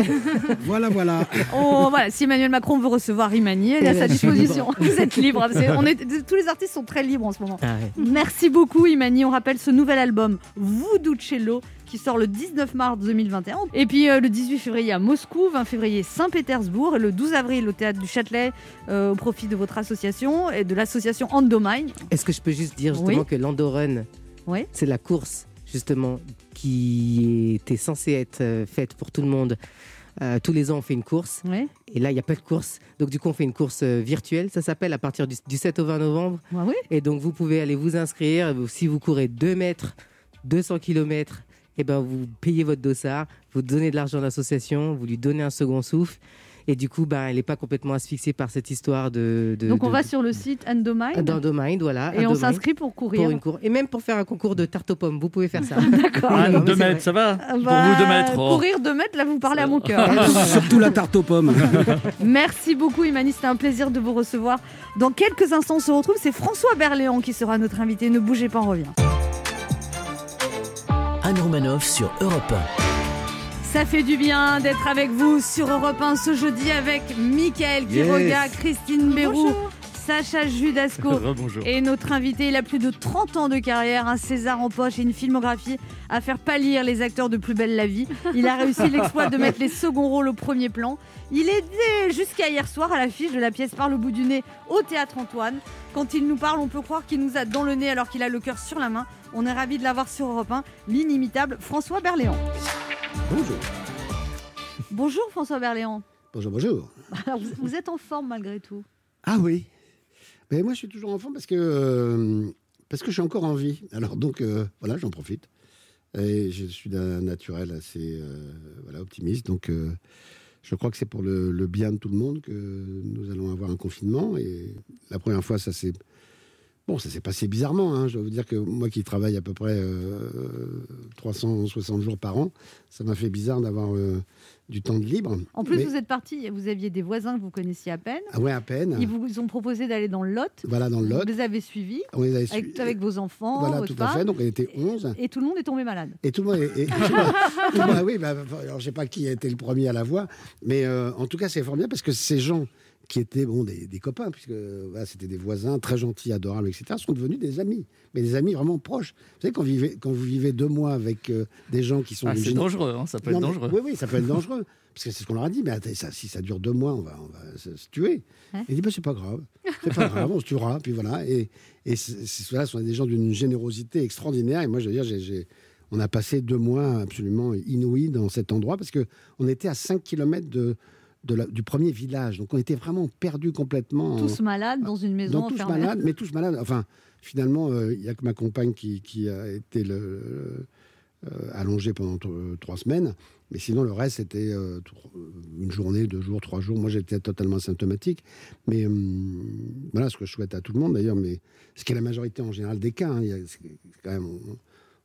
Voilà, voilà. Oh, voilà, si Emmanuel Macron veut recevoir Imani, elle est à sa disposition. Vous êtes libre. On est, tous les artistes sont très libres en ce moment. Ah. Merci beaucoup Imani. On rappelle ce nouvel album Voodoo Cello qui sort le 19 mars 2021. Et puis euh, le 18 février à Moscou, 20 février Saint-Pétersbourg et le 12 avril au théâtre du Châtelet euh, au profit de votre association et de l'association Endomine. Est-ce que je peux juste dire justement Oui. que l'Andorun, Oui. c'est la course justement qui était censée être euh, faite pour tout le monde. Euh, tous les ans, on fait une course. Et là, il n'y a pas de course. Donc, du coup, on fait une course euh, virtuelle. Ça s'appelle à partir du, du 7 au 20 novembre. Ouais, oui. Et donc, vous pouvez aller vous inscrire. Si vous courez 2 mètres, 200 km, et ben, vous payez votre dossard, vous donnez de l'argent à l'association, vous lui donnez un second souffle. Et du coup, ben, elle n'est pas complètement asphyxiée par cette histoire de. de Donc on de- va sur le site Endomine d'Endomind, voilà. et on Endomind, s'inscrit pour courir. pour une cour. Et même pour faire un concours de tarte aux pommes, vous pouvez faire ça. D'accord. Ah, non, mais deux c'est mètres, ça va Ah Pour bah, vous, deux mètres. oh. Courir deux mètres, là vous parlez à mon cœur. Surtout la tarte aux pommes. Merci beaucoup Imani, c'était un plaisir de vous recevoir. Dans quelques instants on se retrouve, c'est François Berléand qui sera notre invité. Ne bougez pas, on revient. Anne Romanoff sur Europe Ça fait du bien d'être avec vous sur Europe 1 ce jeudi avec Mickaël Quiroga, Christine Bérou, Sacha Judasco. Et notre invité, il a plus de 30 ans de carrière, un César en poche et une filmographie à faire pâlir les acteurs de Plus belle la vie. Il a réussi l'exploit de mettre les seconds rôles au premier plan. Il était jusqu'à hier soir à l'affiche de la pièce Par le bout du nez au théâtre Antoine. Quand il nous parle, on peut croire qu'il nous a dans le nez alors qu'il a le cœur sur la main. On est ravis de l'avoir sur Europe 1, l'inimitable François Berléand. Bonjour. Bonjour François Berléand. Bonjour, bonjour. Alors, vous, vous êtes en forme malgré tout. Ah oui. Mais moi, je suis toujours enfant parce que, euh, parce que je suis encore en vie. Alors, donc, euh, voilà, j'en profite. Et je suis d'un naturel assez euh, voilà, optimiste. Donc, euh, je crois que c'est pour le, le bien de tout le monde que nous allons avoir un confinement. Et la première fois, ça s'est. Bon, ça s'est passé bizarrement. hein. Je dois vous dire que moi qui travaille à peu près euh, 360 jours par an, ça m'a fait bizarre d'avoir euh, du temps de libre. En plus, Mais- vous êtes parti, vous aviez des voisins que vous connaissiez à peine. Ah ouais, à peine. Ils vous ont proposé d'aller dans le Lot. Voilà, dans le Lot. Vous les avez suivis On les avait avec, suivis. avec vos enfants, Voilà, votre tout à fait. Donc, on était 11. et tout le monde est tombé malade. Et tout le monde. est- et- oui, bah, alors, je sais pas qui a été le premier à la voir, mais euh, en tout cas, c'est bien parce que ces gens qui étaient bon, des, des copains, puisque voilà, c'était des voisins très gentils, adorables, etc., sont devenus des amis, mais des amis vraiment proches. Vous savez, quand, vous vivez- quand vous vivez deux mois avec euh, des gens qui sont. Ah, c'est dangereux, hein, ça peut Non, être mais- dangereux. Oui, oui, ça peut être dangereux. Parce que c'est ce qu'on leur a dit. Mais attends, ça, si ça dure deux mois, on va, on va se, se tuer. Ouais. Il dit, bah, c'est pas grave. C'est pas grave, on se tuera. Puis voilà. Et, et ceux-là sont des gens d'une générosité extraordinaire. Et moi, je veux dire, j'ai- on a passé deux mois absolument inouïs dans cet endroit parce que on était à 5 km de, de la- du premier village. Donc, on était vraiment perdus complètement. en- Tous malades dans une maison donc tous malades, mais tous malades. Enfin, finalement, euh, il y a que ma compagne qui, qui a été le, euh, allongée pendant t- trois semaines. Mais sinon, le reste, c'était euh, une journée, deux jours, trois jours. Moi, j'étais totalement asymptomatique. Mais voilà ce que je souhaite à tout le monde, d'ailleurs. Mais ce qui est la majorité en général des cas. hein. Il y a- c'est quand même, on,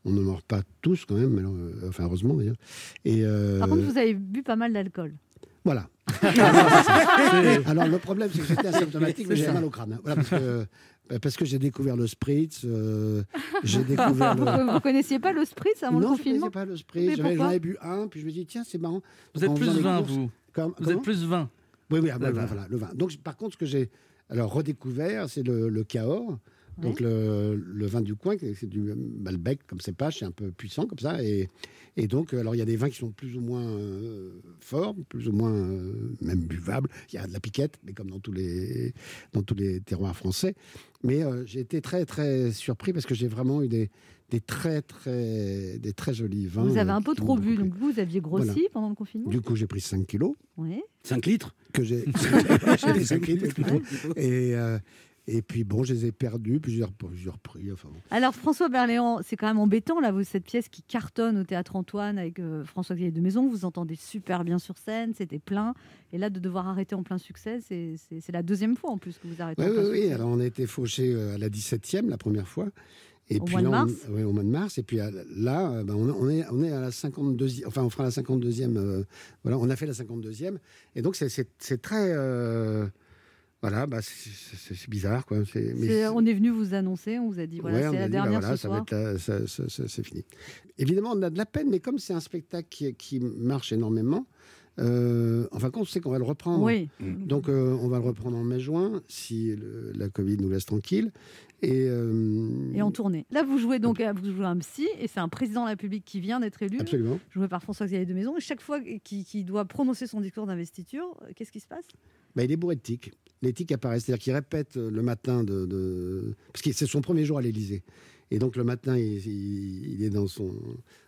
on ne meurt pas tous, quand même. mais euh, enfin, heureusement, d'ailleurs. Et, euh, Par contre, vous avez bu pas mal d'alcool. Voilà. Alors, le problème, c'est que j'étais asymptomatique, mais j'ai mal au crâne. hein. Voilà, parce que, parce que j'ai découvert le spritz, euh, j'ai découvert vous, le... vous connaissiez pas le spritz avant non, le je confinement connaissais pas le spritz. J'en avais bu un, puis je me dis, tiens, c'est marrant. Vous Donc, êtes plus faisant les vin, courses- vous. Comme- Vous êtes plus vin. Oui, oui, ah, Le bah, vin. voilà, le vin. Donc, par contre, ce que j'ai alors redécouvert, c'est le, le Cahors. Donc, le, le vin du coin, c'est du Malbec comme cépage, c'est un peu puissant comme ça. Et, et donc, alors, il y a des vins qui sont plus ou moins euh, forts, plus ou moins euh, même buvables. Il y a de la piquette, mais comme dans tous les, dans tous les terroirs français. Mais euh, j'ai été très, très surpris parce que j'ai vraiment eu des, des très, très, des très jolis vins. Vous avez un peu trop bu, donc vous, aviez grossi Voilà. pendant le confinement? Du coup, j'ai pris 5 kilos. Oui. 5 litres? Que j'ai j'ai pris 5 litres plutôt. Et, euh, et puis bon, je les ai perdus, puis je les ai repris. Enfin, bon. Alors François Berléand, c'est quand même embêtant là, vous, cette pièce qui cartonne au théâtre Antoine avec euh, François Xavier de Maison, vous entendez super bien sur scène, c'était plein, et là de devoir arrêter en plein succès, c'est la deuxième fois en plus que vous arrêtez Oui, en plein oui, oui. Alors, on a été fauchés euh, à la 17e la première fois. Et Au puis mois de là, on- mars ouais, au mois de mars. Et puis là, euh, ben, on, est, on est à la 52e. Enfin, on fera la 52e. euh, voilà, on a fait la 52e. Et donc, c'est- très. euh, Voilà, bah, c'est- bizarre, quoi. Mais On est venu vous annoncer, on vous a dit voilà, Ouais, c'est la dit, bah dernière voilà, ce soir. c'est fini. Évidemment, on a de la peine, mais comme c'est un spectacle qui, qui marche énormément, euh, en fin de compte, on sait qu'on va le reprendre. Oui. Donc, euh, on va le reprendre en mai-juin, si le- la Covid nous laisse tranquille. Et, euh, Et en tournée. Là, vous jouez donc vous jouez un psy et c'est un président de la République qui vient d'être élu. Absolument. Joué par François-Xavier de Maison. Et chaque fois qu'il doit prononcer son discours d'investiture, qu'est-ce qui se passe? Bah, il est bourré de tics. Les tics apparaissent, c'est-à-dire qu'il répète euh, le matin de, de- parce que c'est son premier jour à l'Élysée. Et donc le matin, il, il- il est dans son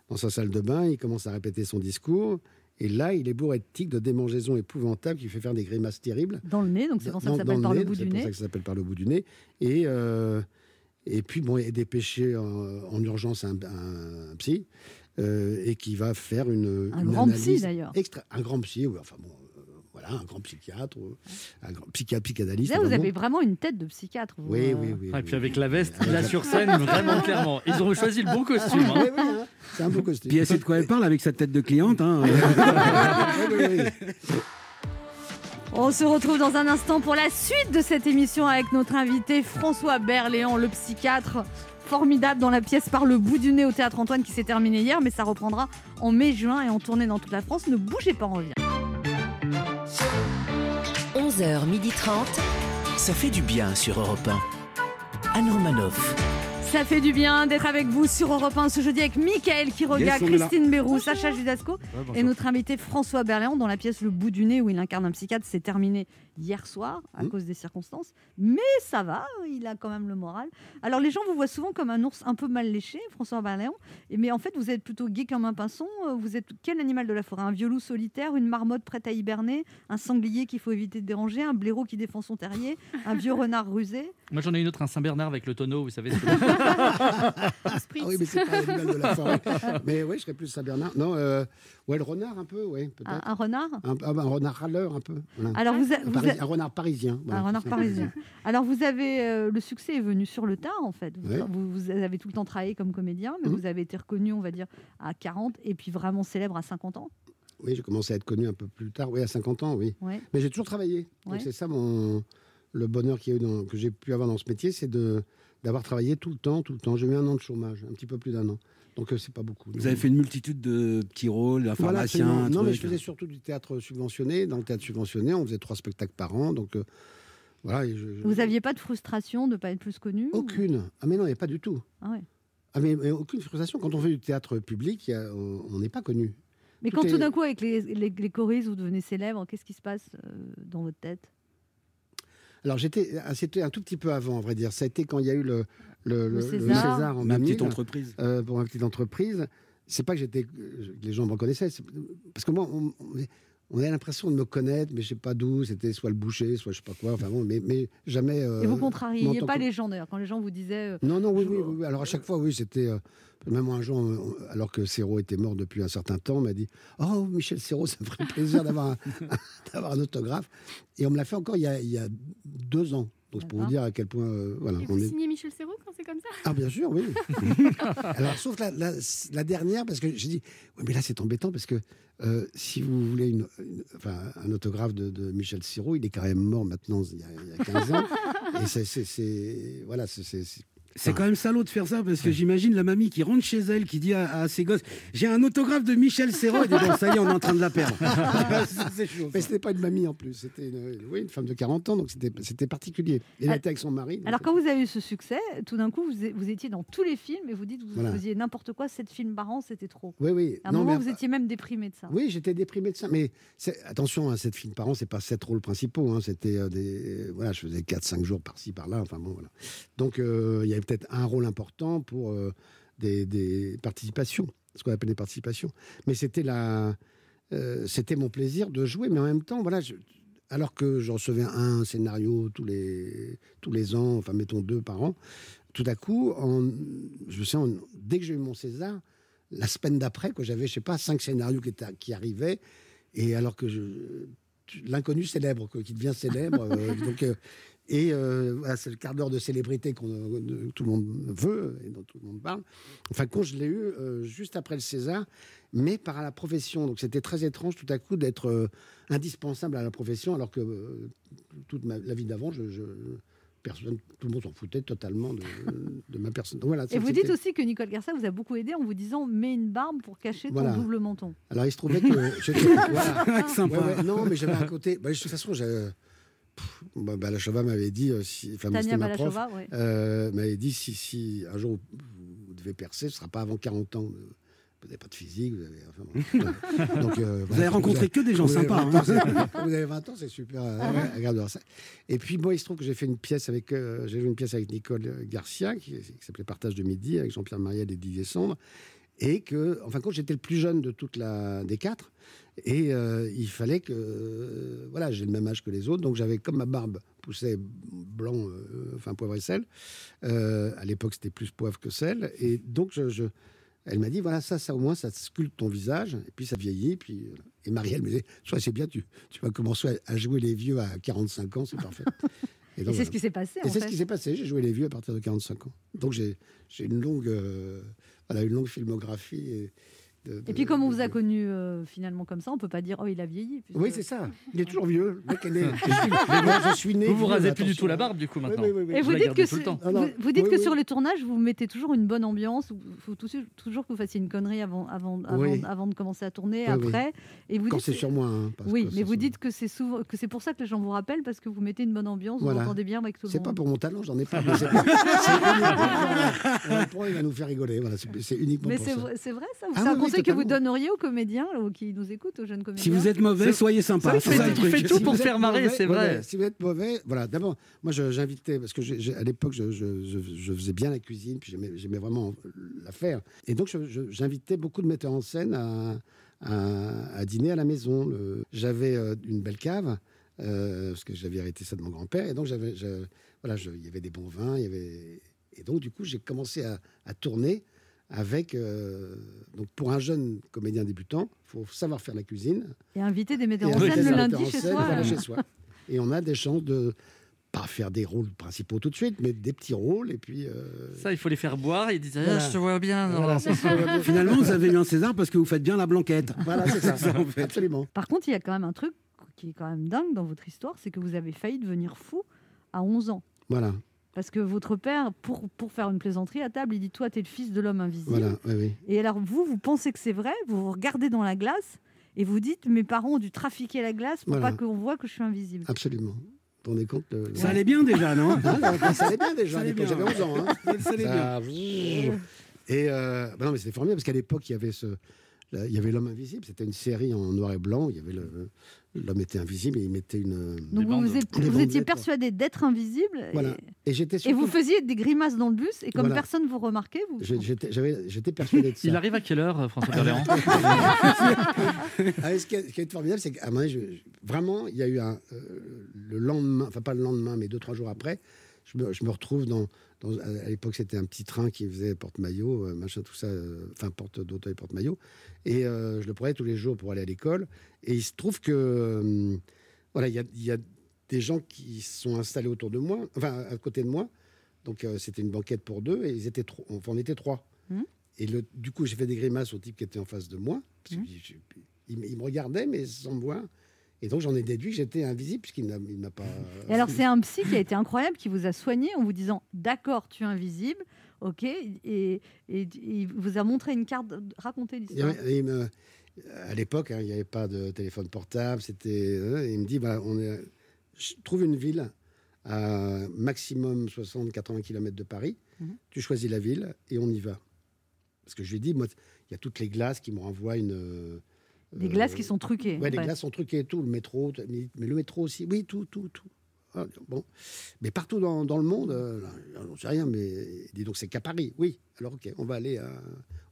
dans sa salle de bain, il commence à répéter son discours. Et là, il est bourré de tics, de démangeaisons épouvantables, qui fait faire des grimaces terribles. Dans le nez, donc c'est pour ça que ça s'appelle par le nez, bout c'est du pour nez. ça que ça s'appelle par le bout du nez. Et, euh, et puis, bon, il est dépêché en, en urgence un, un- un psy euh, et qui va faire une. Un une grand psy, analyse d'ailleurs. extra- un grand psy, oui, enfin bon, voilà, un grand psychiatre, euh, un grand psychiatre, psychanalyste. Là, vous vraiment. avez vraiment une tête de psychiatre. vous, Oui, euh. oui, oui. Et oui. puis avec la veste, là la- sur scène, vraiment clairement. Ils ont choisi le bon costume. hein. Oui, oui, hein, c'est un beau costume. Puis elle sait de quoi elle parle avec sa tête de cliente. hein. Oui, oui, oui. On se retrouve dans un instant pour la suite de cette émission avec notre invité François Berléand, le psychiatre formidable dans la pièce Par le bout du nez au théâtre Antoine qui s'est terminée hier, mais ça reprendra en mai-juin et en tournée dans toute la France. Ne bougez pas, on revient. 11h30. Ça fait du bien sur Europe 1. Anne Romanoff. Ça fait du bien d'être avec vous sur Europe 1 ce jeudi avec Mickaël Quiroga, Yes. Christine Bérou, Sacha Judasco et notre invité François Berléand dont la pièce Le bout du nez où il incarne un psychiatre s'est terminée hier soir à Mmh. cause des circonstances. Mais ça va, il a quand même le moral. Alors les gens vous voient souvent comme un ours un peu mal léché, François Berléand, et- mais en fait vous êtes plutôt gai comme un pinson. Euh, Vous êtes quel animal de la forêt? Un violou solitaire, une marmotte prête à hiberner, un sanglier qu'il faut éviter de déranger, un blaireau qui défend son terrier, un vieux renard rusé? Moi j'en ai une autre, un Saint-Bernard avec le tonneau, vous savez. Ah oui, mais c'est pas l'animal de la forêt. Mais oui, je serais plus Saint-Bernard. Non, euh, ouais, le renard un peu, oui, un, un renard? Un, ah, bah, un renard râleur un peu. voilà. Alors vous, a- un, vous Pari- a- un renard parisien. voilà. Un renard parisien. Alors vous avez euh, le succès est venu sur le tard en fait. Vous, Ouais. vous- vous avez tout le temps travaillé comme comédien, mais Mhm. vous avez été reconnu, on va dire, à 40 et puis vraiment célèbre à 50 ans. Oui, j'ai commencé à être connu un peu plus tard, oui, à 50 ans, oui. Ouais. Mais j'ai toujours travaillé. Donc Ouais. c'est ça mon le bonheur qu'il y a eu dans- que j'ai pu avoir dans ce métier, c'est de d'avoir travaillé tout le temps, tout le temps. J'ai eu un an de chômage, un petit peu plus d'un an. Donc euh, c'est pas beaucoup. Vous avez fait une multitude de petits rôles, un Voilà, pharmacien. un Non, mais je faisais surtout du théâtre subventionné. Dans le théâtre subventionné, on faisait trois spectacles par an. Donc euh, voilà. et je- je- Vous aviez pas de frustration de pas être plus connu ou- Aucune. Ah mais non, il n'y a pas du tout. Ah ouais. Ah mais, mais aucune frustration. Quand on fait du théâtre public, il y a- on n'est pas connu. Mais Tout quand tout d'un coup avec les, les, les choristes vous devenez célèbre, qu'est-ce qui se passe euh, dans votre tête? Alors j'étais, c'était un tout petit peu avant, à vrai dire. Ça a été quand il y a eu le, le, Le le- César. en Ma 2000, petite entreprise. euh, pour ma petite entreprise. C'est pas que j'étais, les gens me reconnaissaient, parce que moi, on, on- on a l'impression de me connaître, mais je sais pas d'où. C'était soit le boucher, soit je sais pas quoi. Enfin bon, mais, mais jamais. euh, Et vous contrariez pas que- les gens d'ailleurs quand les gens vous disaient euh, Non, non, oui, Je- oui, oui. Alors à chaque fois, oui, c'était. euh, même un jour, alors que Serrault était mort depuis un certain temps, on m'a dit Oh, Michel Serrault, ça me ferait plaisir d'avoir un, un autographe. Et on me l'a fait encore il y a, il y a deux ans. Donc c'est pour vous dire à quel point. euh, voilà, Et on vous est. signez Michel Serrault quand c'est comme ça? Ah, bien sûr, oui. Alors, sauf la, la- la dernière, parce que j'ai dit, oui, mais là, c'est embêtant, parce que euh, si vous voulez une, une- enfin, un autographe de, de Michel Sirot, il est quand même mort maintenant, il y a, il y a 15 ans. Et c'est. Voilà, c'est- c'est. C'est quand même salaud de faire ça parce que j'imagine la mamie qui rentre chez elle, qui dit à, à ses gosses J'ai un autographe de Michel Serrault. Et dit Bon, ça y est, on est en train de la perdre. c'est chaud. Mais c'était pas une mamie en plus, c'était une, oui, une femme de 40 ans, donc c'était c'était particulier. Elle Ah. était avec son mari. donc- Alors quand vous avez eu ce succès, tout d'un coup vous, é- vous étiez dans tous les films et vous dites que vous Voilà. faisiez n'importe quoi, sept films par an, c'était trop. Oui, oui. À un Non, moment mais- vous étiez même déprimé de ça. Oui, j'étais déprimé de ça. Mais c'est- attention, hein, cette film par an, c'est pas sept rôles principaux. hein, C'était euh, des. Voilà, je faisais 4-5 jours par-ci, par-là. Enfin bon, voilà. Donc euh, il y avait peut-être un rôle important pour euh, des, participations, ce qu'on appelle des participations. Mais c'était la. euh, c'était mon plaisir de jouer, mais en même temps, voilà. alors que je recevais un scénario tous les, tous les ans, enfin mettons deux par an, tout à coup, je sens, dès que j'ai eu mon César, la semaine d'après, quoi, j'avais, je sais pas, cinq scénarios qui, arrivaient, et alors que l'inconnu célèbre, qui devient célèbre. euh, et euh, voilà, c'est le quart d'heure de célébrité qu'on de- tout le monde veut et dont tout le monde parle. Enfin, quand je l'ai eu euh, juste après le César, mais par la profession. Donc c'était très étrange tout à coup d'être euh, indispensable à la profession, alors que euh, toute ma, la vie d'avant, je, je- personne, tout le monde s'en foutait totalement de, de ma personne. Donc, voilà, Et vous dites aussi que Nicole Garcia vous a beaucoup aidé en vous disant mets une barbe pour cacher Voilà. ton double menton. Alors il se trouvait que voilà. Sympa. Ouais, ouais, non, mais j'avais un côté. bah, de toute façon, j'avais. Bah, Balachova m'avait dit, euh, si, enfin, Tania c'était ma prof, ouais. euh, m'avait dit si, si un jour vous, vous devez percer, ce sera pas avant 40 ans. Vous n'avez pas de physique, vous avez. enfin. Donc, euh, Vous avez rencontré que des gens sympas, 20 ans, hein. c'est- vous avez 20 ans, c'est super euh, agréable de voir ça. Et puis, moi, il se trouve que j'ai fait une pièce avec, euh, j'ai joué une pièce avec Nicole Garcia, qui, qui s'appelait Partage de midi, avec Jean-Pierre Mariel et Didier Sandre. Et que, enfin, quand j'étais le plus jeune de toute la, des quatre, et euh, il fallait que, euh, voilà, j'ai le même âge que les autres, donc j'avais comme ma barbe poussait blanc, euh, enfin poivre et sel. À l'époque, c'était plus poivre que sel, et donc je, je- elle m'a dit voilà ça, ça au moins ça sculpte ton visage, et puis ça vieillit, puis et Marielle me disait soit c'est bien, tu, tu vas commencer à, jouer les vieux à 45 ans, c'est parfait. Et c'est ce qui s'est passé, Et c'est ce qui s'est passé. J'ai joué les vieux à partir de 45 ans. Donc j'ai j'ai une longue, euh, voilà, une longue filmographie. Et, de- Et puis, comme on vous a connu euh, finalement comme ça, on peut pas dire oh il a vieilli. puisque- Oui, c'est ça. Il est toujours vieux. Le mec est moi, je suis né. Vous vous rasez plus du tout la barbe, du coup, maintenant. oui, oui, oui. Et Je vous dites que, tout le c'est- temps. Ah non. vous, vous dites Oui, que oui. sur les tournages, vous mettez toujours une bonne ambiance. Il faut toujours, toujours que vous fassiez une connerie avant, avant, avant, Oui. avant de commencer à tourner, Oui, oui. après. Et vous Quand c'est sur moi. hein, parce Oui, que mais vous c'est- dites que c'est souvent que c'est pour ça que les gens vous rappellent parce que vous mettez une bonne ambiance, vous entendez bien avec tout le C'est monde. pas pour mon talent, j'en ai pas. mais C'est c'est il va nous faire rigoler. Voilà, c'est c'est uniquement Mais pour c'est ça. vrai, c'est vrai ça. Conseil que vous donneriez aux comédiens ou qui nous écoutent, aux jeunes comédiens. Si vous êtes mauvais, soyez sympa. Ça, il C'est fait- ça, il truc. fait tout Si pour faire marrer, c'est vrai. ouais, si vous êtes mauvais, voilà. D'abord, moi, j'invitais parce que à l'époque, je, je- je- je faisais bien la cuisine, puis j'aimais vraiment la faire. Et donc, j'invitais beaucoup de metteurs en scène à, à- à dîner à la maison. J'avais euh, une belle cave. euh, parce que j'avais hérité ça de mon grand-père, et donc j'avais, voilà, il y avait des bons vins, il y avait, et donc du coup j'ai commencé à, à tourner avec, euh, donc pour un jeune comédien débutant, il faut savoir faire la cuisine, Et inviter des metteurs et en scène le lundi en chez scène, soi. voilà, euh. chez soi. Et on a des chances de pas faire des rôles principaux tout de suite, mais des petits rôles. Et puis. euh, Ça, il faut les faire boire. Ils disent ah. Je te vois bien. voilà, Finalement, vous avez eu un César parce que vous faites bien la blanquette. voilà, c'est ça. ça, en fait. Absolument. Par contre, il y a quand même un truc qui est quand même dingue dans votre histoire, c'est que vous avez failli devenir fou à 11 ans. Voilà, Parce que votre père, pour, pour faire une plaisanterie à table, il dit Toi, tu es le fils de l'homme invisible. voilà, oui, oui. Et alors, vous, vous pensez que c'est vrai, vous vous regardez dans la glace et vous dites Mes parents ont dû trafiquer la glace pour Voilà. pas qu'on voit que je suis invisible. Absolument. Vous vous rendez compte le- le- Ça allait bien déjà, non Ah, ça allait bien déjà. Ça à allait l'époque, bien. J'avais 11 ans. Hein. Ça allait bien. Ça- Et euh, bah non, mais c'était formidable parce qu'à l'époque, il y avait ce, là, il y avait l'homme invisible. C'était une série en noir et blanc. Il y avait l'homme était invisible et il mettait une. Donc, vous, vous êtes- Des vous étiez bandelettes, persuadé d'être invisible et- Voilà. Et j'étais et, surtout. vous faisiez des grimaces dans le bus et comme Voilà. personne vous remarquait, vous. J'étais, persuadé de ça. Il arrive à quelle heure, François Berléand Ah, ce, qui est, ce qui est formidable, c'est qu'à je- vraiment, il y a eu un, euh, le lendemain, enfin pas le lendemain, mais deux, trois jours après, je me, je me retrouve dans, dans- à l'époque, c'était un petit train qui faisait porte-maillot, euh, machin, tout ça, euh, enfin porte d'auto et porte-maillot, et euh, je le prenais tous les jours pour aller à l'école, et il se trouve que, voilà, il y a, il y a des gens qui sont installés autour de moi, enfin à côté de moi, donc euh, c'était une banquette pour deux, et ils étaient trois, enfin on était trois. Mhm. Et le, du coup, j'ai fait des grimaces au type qui était en face de moi, parce je- il, me- il me regardait, mais sans me voir. Et donc, j'en ai déduit que j'étais invisible, puisqu'il n'a pas. Et alors, c'est un psy qui a été incroyable, qui vous a soigné en vous disant D'accord, tu es invisible, ok, et, il vous a montré une carte. Racontez l'histoire. à l'époque, hein, il n'y avait pas de téléphone portable. C'était. euh, il me dit voilà, on est, je trouve une ville à maximum 60-80 km de Paris. Mhm. Tu choisis la ville et on y va. Parce que je lui ai dit moi, il y a toutes les glaces qui me renvoient une. Des glaces qui sont truquées. En les glaces sont truquées et tout, le métro, mais mais le métro aussi, oui, tout, tout, tout. Ah, bon, mais partout dans, dans le monde, euh, j'en sais rien, mais dis donc c'est qu'à Paris, oui. Alors ok, on va aller à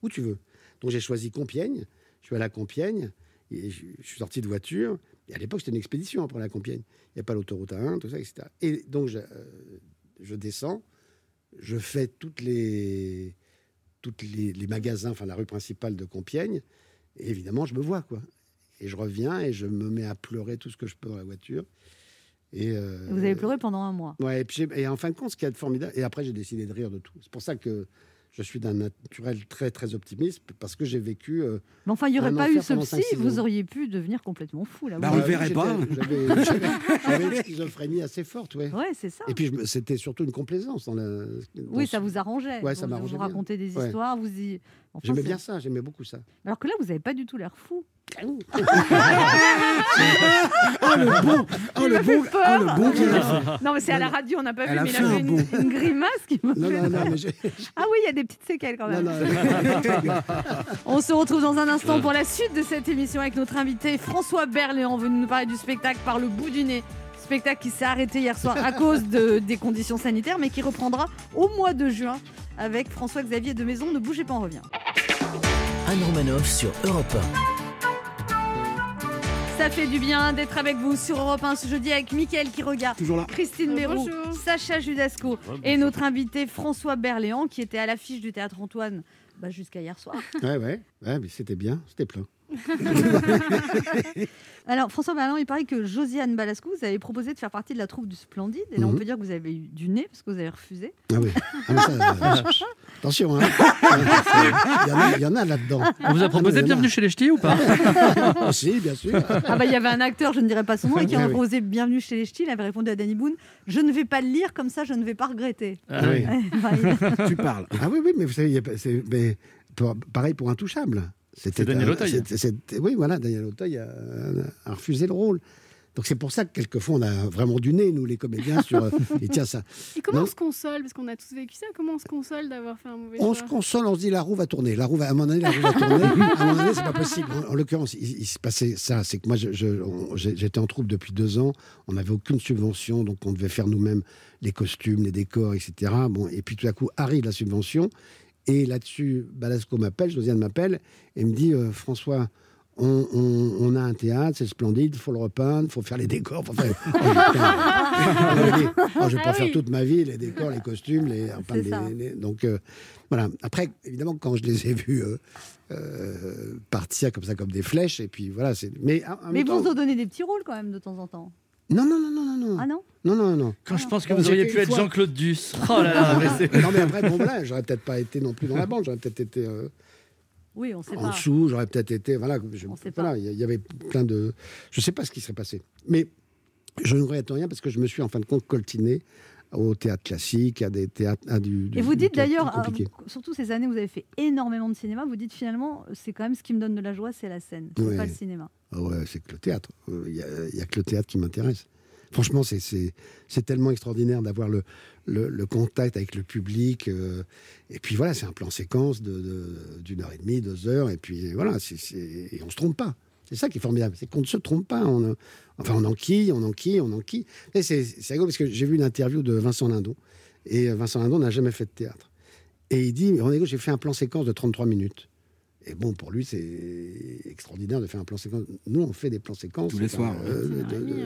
où tu veux. Donc j'ai choisi Compiègne. Je suis allé à Compiègne et je, je suis sorti de voiture. Et à l'époque c'était une expédition pour aller à Compiègne. Il n'y a pas l'autoroute A1, tout ça, etc. Et donc je, euh, je descends, je fais toutes les toutes les, les magasins, enfin la rue principale de Compiègne. Et évidemment, je me vois quoi. Et je reviens et je me mets à pleurer tout ce que je peux dans la voiture. Et, euh, Vous avez pleuré pendant un mois. Ouais, et, puis et en fin de compte, ce qui est formidable, et après j'ai décidé de rire de tout. C'est pour ça que je suis d'un naturel très très optimiste parce que j'ai vécu. euh, Mais enfin, il n'y aurait pas eu ce psy, 5-6 vous auriez pu devenir complètement fou là. Bah, Vous- on le verrait pas. J'avais une schizophrénie assez forte, ouais. Ouais, c'est ça. Et puis c'était surtout une complaisance dans la. Oui, ça ce- vous arrangeait. Ouais, ça vous, m'arrangeait vous racontez des Ouais. histoires, vous y. Enfin, J'aimais bien ça, j'aimais beaucoup ça. Alors que là, vous n'avez pas du tout l'air fou. Oh le bon Oh le bon Oh le bon a. Non, mais c'est à la radio, on n'a pas Elle vu, mais il fait a un fait une, bond. une grimace qui m'a fait. non, non, mais j'ai- Ah oui, il y a des petites séquelles quand non, même. non, On se retrouve dans un instant pour la suite de cette émission avec notre invité François Berléand, venu nous parler du spectacle par le bout du nez. Spectacle qui s'est arrêté hier soir à cause de- des conditions sanitaires, mais qui reprendra au mois de juin avec François-Xavier de Maison. Ne bougez pas, on revient. Anne Romanoff sur Europe Ça fait du bien d'être avec vous sur Europe 1 ce jeudi avec Mickaël qui regarde, Toujours là. Christine Béroux, bonjour. Sacha Judasco et notre invité François Berléand qui était à l'affiche du théâtre Antoine bah, jusqu'à hier soir. Ouais, ouais, ouais, mais c'était bien, c'était plein. Alors, François Berléand, il paraît que Josiane Balasco, vous avez proposé de faire partie de la troupe du Splendide. Et là, on Mhm. peut dire que vous avez eu du nez parce que vous avez refusé. Ah oui. Ah, mais ça, euh, attention, hein. Il y en a, là-dedans. On vous a proposé Ah non. Bienvenue chez les Ch'tis ou pas si, bien sûr. Ah bah il y avait un acteur, je ne dirais pas son nom, et qui a oui. proposé Bienvenue chez les Ch'tis. Il avait répondu à Danny Boone Je ne vais pas le lire comme ça, je ne vais pas regretter. Ah oui. Tu parles. Ah oui, oui, mais vous savez, y a mais pareil pour Intouchable. C'était Daniel Auteuil. Oui, voilà, Daniel Auteuil a, a refusé le rôle. Donc c'est pour ça que quelquefois on a vraiment du nez, nous les comédiens, sur. euh, et tiens, ça. Et comment Non. on se console? Parce qu'on a tous vécu ça. Comment on se console d'avoir fait un mauvais On se console, on se dit la roue va tourner. La roue va, à un moment donné, la roue va tourner. À un moment donné, c'est pas possible. En, en l'occurrence, il, il se passait ça. C'est que moi, j'étais en troupe depuis deux ans. On n'avait aucune subvention, donc on devait faire nous-mêmes les costumes, les décors, etc. Bon, et puis tout à coup arrive la subvention. Et là-dessus, Balasco m'appelle, Josiane m'appelle et me dit euh, François. On, on- on a un théâtre, c'est splendide, il faut le repeindre, il faut faire les décors. faut faire- Oh. Je vais pas faire toute ma vie, les décors, les costumes, les, donc euh, voilà. Après, évidemment, quand je les ai vus euh, euh, partir comme ça, comme des flèches, et puis voilà. c'est. Mais en- en Mais vous temps- ont donné des petits rôles quand même de temps en temps. Non, non, non, non, non, non. Ah non Non, non, non. Quand je pense que vous auriez pu être fois- Jean-Claude Duss. Oh là là, mais non, mais après, bon, voilà, j'aurais peut-être pas été non plus dans la bande, j'aurais peut-être été euh, Oui, on sait en pas. dessous, j'aurais peut-être été. Voilà, je, On sait voilà, pas. il y, il y avait plein de. Je sais pas ce qui serait passé. Mais je ne regrette rien parce que je me suis en fin de compte coltiné au théâtre classique, à des théâtres. À du, du- Et vous dites d'ailleurs, surtout ces années où vous avez fait énormément de cinéma, vous dites finalement, c'est quand même ce qui me donne de la joie, c'est la scène, Ouais. pas le cinéma. Ah ouais, c'est que le théâtre. Il n'y a, que le théâtre qui m'intéresse. Franchement, c'est- tellement extraordinaire d'avoir le, le, le contact avec le public. euh, et puis voilà, c'est un plan séquence d'une de, d'une heure et demie, deux heures. Et puis voilà, et on se trompe pas. C'est ça qui est formidable, c'est qu'on ne se trompe pas. On, enfin, on enquille, on enquille, on enquille. Et C'est c'est rigolo parce que j'ai vu une interview de Vincent Lindon. Et euh, Vincent Lindon n'a jamais fait de théâtre. Et il dit, René j'ai fait un plan séquence de 33 minutes. Et bon, pour lui, c'est extraordinaire de faire un plan séquence. Nous, on fait des plans séquences. Tous les soirs, euh, ouais. de- de- Ouais.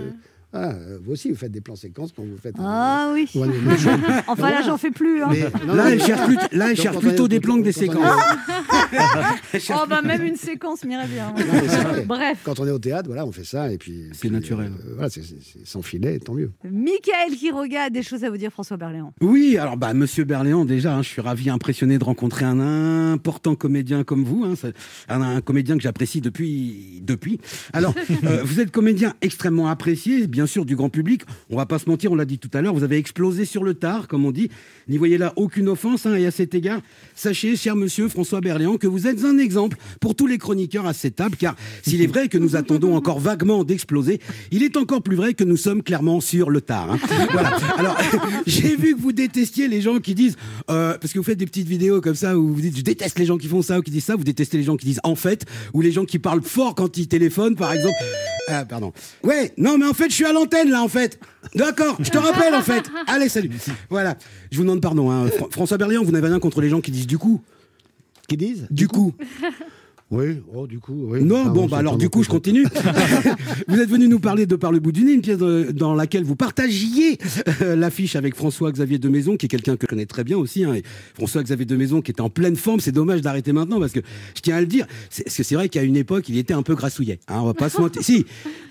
voilà, euh, vous aussi, vous faites des plans séquences quand vous faites. Ah oui. Mais je- Enfin là, j'en fais plus. hein. mais- non, Là, elle cherche, plus- là, elle plutôt des plans que des séquences. Oh bah même une séquence m'irait bien. Non, c'est vrai. Bref, Quand on est au théâtre, voilà, on fait ça et puis. C'est naturel. euh, voilà, c'est sans filet, tant mieux. Michael Quiroga a des choses à vous dire, François Berléand. Oui, alors bah Monsieur Berléand, déjà, hein, je suis ravi, impressionné de rencontrer un important comédien comme vous, hein, un, un comédien que j'apprécie depuis depuis. Alors, euh, vous êtes comédien extrêmement apprécié, bien sûr, du grand public. On va pas se mentir, on l'a dit tout à l'heure, vous avez explosé sur le tard, comme on dit. N'y voyez là aucune offense, hein, et à cet égard, sachez, cher Monsieur François Berléand, que vous êtes un exemple pour tous les chroniqueurs à cette table, car s'il est vrai que nous attendons encore vaguement d'exploser, il est encore plus vrai que nous sommes clairement sur le tard. hein. Voilà. Alors, j'ai vu que vous détestiez les gens qui disent, euh, parce que vous faites des petites vidéos comme ça où vous dites, je déteste les gens qui font ça ou qui disent ça, vous détestez les gens qui disent en fait, ou les gens qui parlent fort quand ils téléphonent, par exemple. Ah, pardon. Ouais, non, mais en fait, je suis à l'antenne là, en fait. D'accord, je te rappelle, en fait. Allez, salut. Voilà. Je vous demande pardon. hein. Fr- François Berliand, vous n'avez rien contre les gens qui disent du coup. Qui disent Du coup. Oui, oh, du coup, oui. Non, Enfin, bon, on bah alors du coup, je continue. vous êtes venu nous parler de Par le bout du nez, une pièce dans laquelle vous partagiez euh, l'affiche avec François-Xavier de Maison, qui est quelqu'un que je connais très bien aussi. hein, François-Xavier de Maison qui était en pleine forme. C'est dommage d'arrêter maintenant parce que je tiens à le dire. C'est parce que c'est vrai qu'à une époque, il était un peu grassouillet. Hein, on va pas se mentir. Si,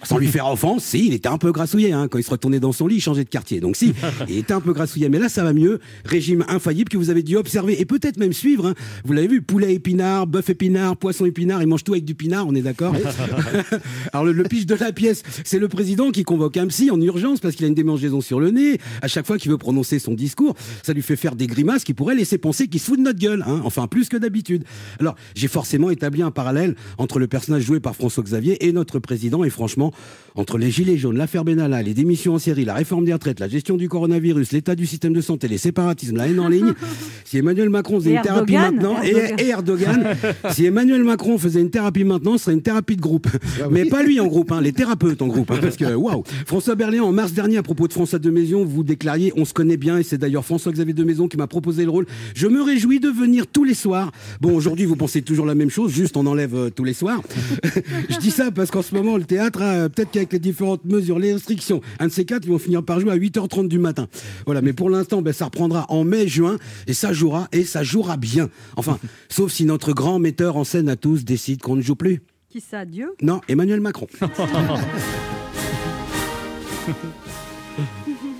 sans lui faire offense, si, il était un peu grassouillet. Hein, quand il se retournait dans son lit, il changeait de quartier. Donc si, il était un peu grassouillet. Mais là, ça va mieux. Régime infaillible que vous avez dû observer et peut-être même suivre. hein. Vous l'avez vu, poulet épinard, bœuf épinard, poisson épinard. Il mange tout avec du pinard, on est d'accord Alors le, le pitch de la pièce, c'est le président qui convoque un psy en urgence parce qu'il a une démangeaison sur le nez. À chaque fois qu'il veut prononcer son discours, ça lui fait faire des grimaces qui pourraient laisser penser qu'il se fout de notre gueule. hein. Enfin, plus que d'habitude. Alors, j'ai forcément établi un parallèle entre le personnage joué par François Xavier et notre président. Et franchement, entre les gilets jaunes, l'affaire Benalla, les démissions en série, la réforme des retraites, la gestion du coronavirus, l'état du système de santé, les séparatismes, la haine en ligne, si Emmanuel Macron faisait une thérapie maintenant, et- Erdogan. et Erdogan, si Emmanuel Macron faisait une thérapie maintenant, ce serait une thérapie de groupe. Mais pas lui en groupe, hein, les thérapeutes en groupe. hein, parce que, waouh François Berléand, en mars dernier, à propos de François de Maison, vous déclariez On se connaît bien, et c'est d'ailleurs François-Xavier de Maison qui m'a proposé le rôle. Je me réjouis de venir tous les soirs. Bon, aujourd'hui, vous pensez toujours la même chose, juste on enlève euh, tous les soirs. Je dis ça parce qu'en ce moment, le théâtre, a, peut-être qu'avec les différentes mesures, les restrictions, un de ces quatre, ils vont finir par jouer à 8h30 du matin. Voilà, mais pour l'instant, ben, ça reprendra en mai, juin, et ça jouera, et ça jouera bien. Enfin, sauf si notre grand metteur en scène à tous décide qu'on ne joue plus. Qui ça, Dieu? Non, Emmanuel Macron.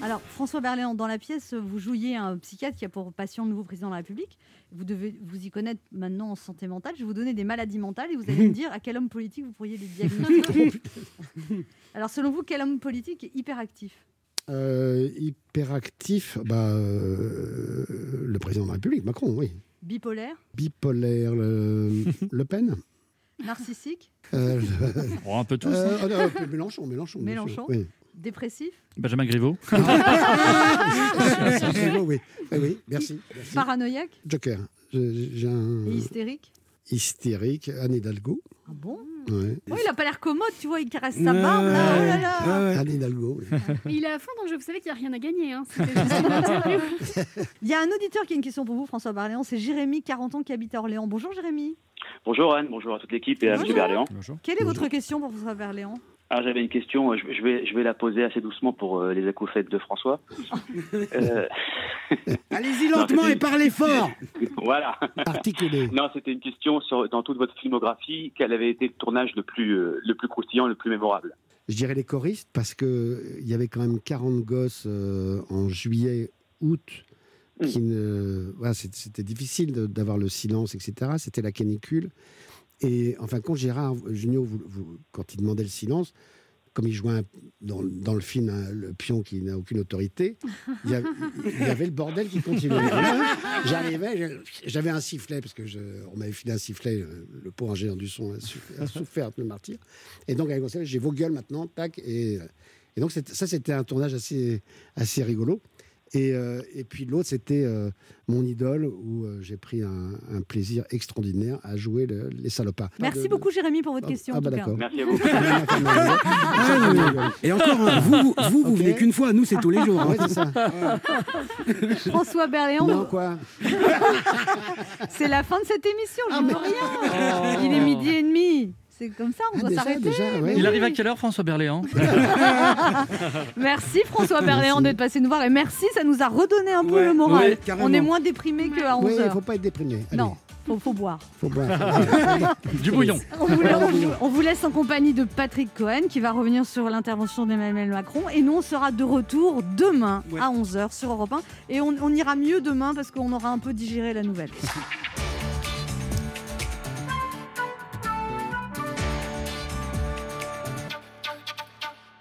Alors, François Berléand, dans la pièce, vous jouiez un psychiatre qui a pour patient le nouveau président de la République. Vous devez vous y connaître maintenant en santé mentale. Je vais vous donner des maladies mentales et vous allez me dire à quel homme politique vous pourriez les diagnostiquer. Alors, selon vous, quel homme politique est hyperactif? Euh, hyperactif, bah, euh, le président de la République, Macron, oui. Bipolaire Bipolaire, le, Le Pen Narcissique Euh, Oh, un peu tous. euh, oh, Mélenchon, Mélenchon. Mélenchon Oui. Dépressif Benjamin Griveaux. oui, oui, oui, merci. merci. Paranoïaque Joker. J'ai j'ai un Et hystérique hystérique, Anne Hidalgo. Ah bon Ouais. Oh, il a pas l'air commode, tu vois, il caresse sa barbe. là, oh là là. Hidalgo. Mais il est à fond dans le jeu. Vous savez qu'il n'y a rien à gagner. Hein. Juste une. Il y a un auditeur qui a une question pour vous, François Berléand. C'est Jérémy, 40 ans, qui habite à Orléans. Bonjour Jérémy. Bonjour Anne, bonjour à toute l'équipe et à. M. Berléand. Quelle est votre question pour François Berléand Alors j'avais une question, je vais, je vais la poser assez doucement pour euh, les acouphènes de François. Euh, Allez-y lentement et parlez fort. voilà. Articulé. Non, c'était une question sur, dans toute votre filmographie, quel avait été le tournage le plus, euh, le plus croustillant, le plus mémorable? Je dirais les choristes parce que il y avait quand même 40 gosses en juillet, août. Qui ne, voilà, c'est- c'était difficile d'avoir le silence, etc. C'était la canicule. Et enfin, quand Gérard Junior, vous- vous- quand il demandait le silence, comme il jouait un- dans, dans le film hein, le pion qui n'a aucune autorité, il y, avait, il y avait le bordel qui continuait. J'arrivais, j'avais un sifflet parce que je, on m'avait filé un sifflet. Le, le pauvre ingénieur du son a, souffert le martyr. Et donc avec j'ai vos gueules maintenant, tac. Et, et donc ça, c'était un tournage assez, assez rigolo. Et, euh, et puis l'autre, c'était euh, mon idole où euh, j'ai pris un, un plaisir extraordinaire à jouer le- les salopards. Merci De- de- beaucoup Jérémy pour votre Ah, question. ah bah d'accord. Merci à vous. Ah, mais- Et encore, hein, vous, vous, vous, venez qu'une fois, nous, c'est tous les jours. Ah hein. ouais, ça. François Berléand, Non, quoi c'est la fin de cette émission. Ah, Je peux rien. Il est midi et demi. C'est comme ça, on Ah, doit déjà, s'arrêter. déjà, ouais. Il arrive à quelle heure, François Berléand Merci François Berléand d'être passé nous voir et merci, ça nous a redonné un peu Ouais, le moral. ouais, on est moins déprimé qu'à Oui, il 11h. ne faut pas être déprimé. Allez, Non, faut, faut boire. faut boire. Du bouillon. On vous, on vous- on vous laisse en compagnie de Patrick Cohen qui va revenir sur l'intervention d'Emmanuel Macron. Et nous, on sera de retour demain Ouais. à 11h sur Europe 1. Et on, on ira mieux demain parce qu'on aura un peu digéré la nouvelle.